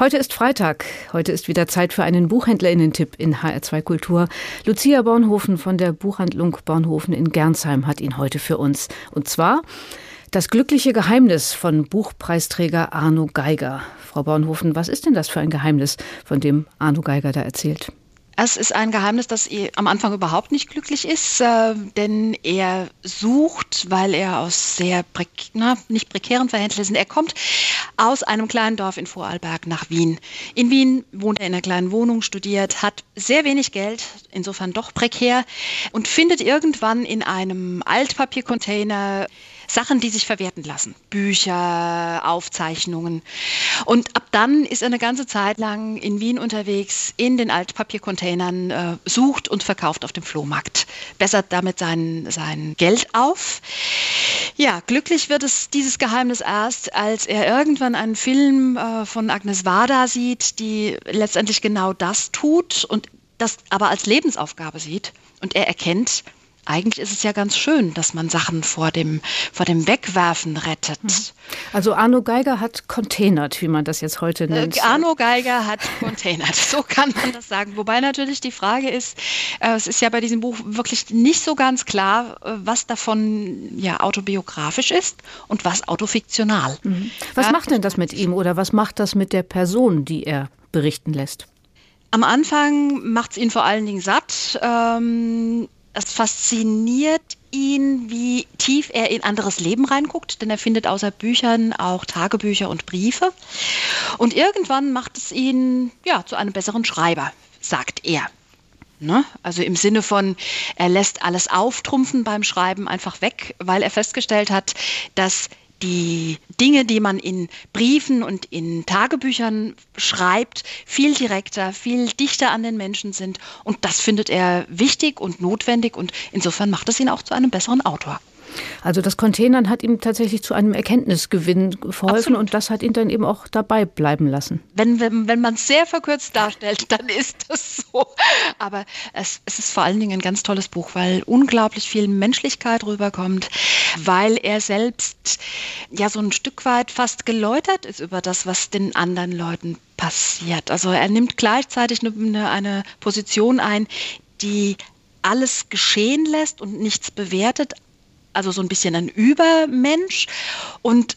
Heute ist Freitag. Heute ist wieder Zeit für einen Buchhändlerinnen-Tipp in HR2 Kultur. Lucia Bornhofen von der Buchhandlung Bornhofen in Gernsheim hat ihn heute für uns. Und zwar das glückliche Geheimnis von Buchpreisträger Arno Geiger. Frau Bornhofen, was ist denn das für ein Geheimnis, von dem Arno Geiger da erzählt? Es ist ein Geheimnis, das am Anfang überhaupt nicht glücklich ist, äh, denn er sucht, weil er aus sehr prek na, nicht prekären Verhältnissen, er kommt aus einem kleinen Dorf in Vorarlberg nach Wien. In Wien wohnt er in einer kleinen Wohnung, studiert, hat sehr wenig Geld, insofern doch prekär und findet irgendwann in einem Altpapiercontainer Sachen, die sich verwerten lassen. Bücher, Aufzeichnungen. Und ab dann ist er eine ganze Zeit lang in Wien unterwegs, in den Altpapiercontainern, äh, sucht und verkauft auf dem Flohmarkt. Bessert damit sein, sein Geld auf. Ja, glücklich wird es dieses Geheimnis erst, als er irgendwann einen Film äh, von Agnes Wada sieht, die letztendlich genau das tut und das aber als Lebensaufgabe sieht. Und er erkennt, eigentlich ist es ja ganz schön, dass man Sachen vor dem, vor dem Wegwerfen rettet. Mhm. Also Arno Geiger hat containert, wie man das jetzt heute äh, nennt. Äh, Arno Geiger hat containert, so kann man das sagen. Wobei natürlich die Frage ist, äh, es ist ja bei diesem Buch wirklich nicht so ganz klar, äh, was davon ja autobiografisch ist und was autofiktional. Mhm. Was macht denn das mit ihm oder was macht das mit der Person, die er berichten lässt? Am Anfang macht es ihn vor allen Dingen satt. Ähm, es fasziniert ihn, wie tief er in anderes Leben reinguckt, denn er findet außer Büchern auch Tagebücher und Briefe. Und irgendwann macht es ihn ja zu einem besseren Schreiber, sagt er. Ne? Also im Sinne von, er lässt alles auftrumpfen beim Schreiben einfach weg, weil er festgestellt hat, dass die Dinge, die man in Briefen und in Tagebüchern schreibt, viel direkter, viel dichter an den Menschen sind. Und das findet er wichtig und notwendig und insofern macht es ihn auch zu einem besseren Autor. Also das Containern hat ihm tatsächlich zu einem Erkenntnisgewinn verholfen Absolut. und das hat ihn dann eben auch dabei bleiben lassen. Wenn, wenn, wenn man es sehr verkürzt darstellt, dann ist das so. Aber es, es ist vor allen Dingen ein ganz tolles Buch, weil unglaublich viel Menschlichkeit rüberkommt, weil er selbst ja so ein Stück weit fast geläutert ist über das, was den anderen Leuten passiert. Also er nimmt gleichzeitig eine, eine Position ein, die alles geschehen lässt und nichts bewertet, also so ein bisschen ein Übermensch und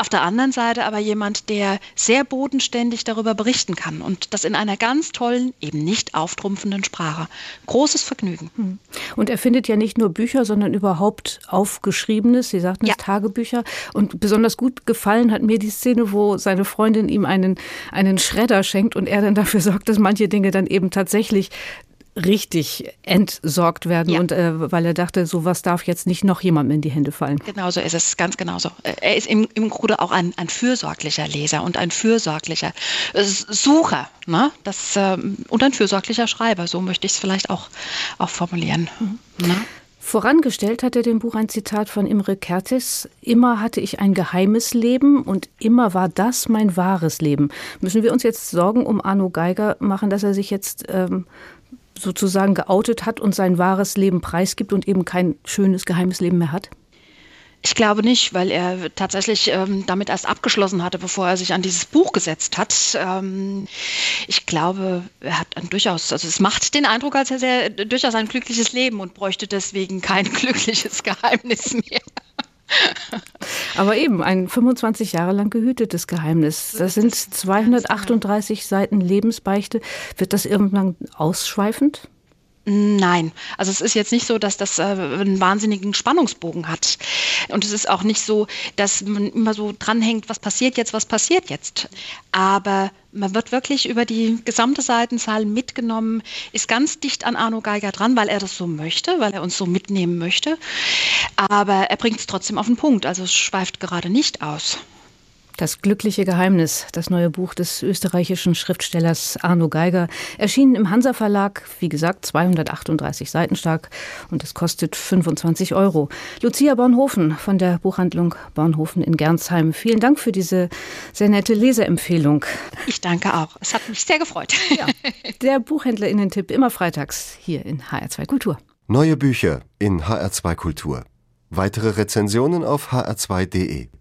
auf der anderen Seite aber jemand, der sehr bodenständig darüber berichten kann und das in einer ganz tollen, eben nicht auftrumpfenden Sprache. Großes Vergnügen. Hm. Und er findet ja nicht nur Bücher, sondern überhaupt aufgeschriebenes, Sie sagten es, ja. Tagebücher. Und besonders gut gefallen hat mir die Szene, wo seine Freundin ihm einen, einen Schredder schenkt und er dann dafür sorgt, dass manche Dinge dann eben tatsächlich richtig entsorgt werden ja. und äh, weil er dachte, sowas darf jetzt nicht noch jemandem in die Hände fallen. Genauso ist es, ganz genauso. Äh, er ist im, im Grunde auch ein, ein fürsorglicher Leser und ein fürsorglicher äh, Sucher ne? das, äh, und ein fürsorglicher Schreiber, so möchte ich es vielleicht auch, auch formulieren. Mhm. Ne? Vorangestellt hat er dem Buch ein Zitat von Imre Kertész. Immer hatte ich ein geheimes Leben und immer war das mein wahres Leben. Müssen wir uns jetzt Sorgen um Arno Geiger machen, dass er sich jetzt ähm, sozusagen geoutet hat und sein wahres Leben preisgibt und eben kein schönes, geheimes Leben mehr hat? Ich glaube nicht, weil er tatsächlich ähm, damit erst abgeschlossen hatte, bevor er sich an dieses Buch gesetzt hat. Ähm, ich glaube, er hat ein durchaus, also es macht den Eindruck, als hätte er durchaus ein glückliches Leben und bräuchte deswegen kein glückliches Geheimnis mehr. Aber eben ein 25 Jahre lang gehütetes Geheimnis. Das sind 238 Seiten Lebensbeichte. Wird das irgendwann ausschweifend? Nein, also es ist jetzt nicht so, dass das äh, einen wahnsinnigen Spannungsbogen hat. Und es ist auch nicht so, dass man immer so dranhängt, was passiert jetzt, was passiert jetzt. Aber man wird wirklich über die gesamte Seitenzahl mitgenommen, ist ganz dicht an Arno Geiger dran, weil er das so möchte, weil er uns so mitnehmen möchte. Aber er bringt es trotzdem auf den Punkt, also es schweift gerade nicht aus. Das glückliche Geheimnis, das neue Buch des österreichischen Schriftstellers Arno Geiger, erschienen im Hansa Verlag, wie gesagt, 238 Seiten stark und es kostet 25 Euro. Lucia Bornhofen von der Buchhandlung Bornhofen in Gernsheim, vielen Dank für diese sehr nette Leseempfehlung. Ich danke auch. Es hat mich sehr gefreut. Ja. Der Buchhändlerinnen-Tipp immer freitags hier in HR2 Kultur. Neue Bücher in HR2 Kultur. Weitere Rezensionen auf hr2.de.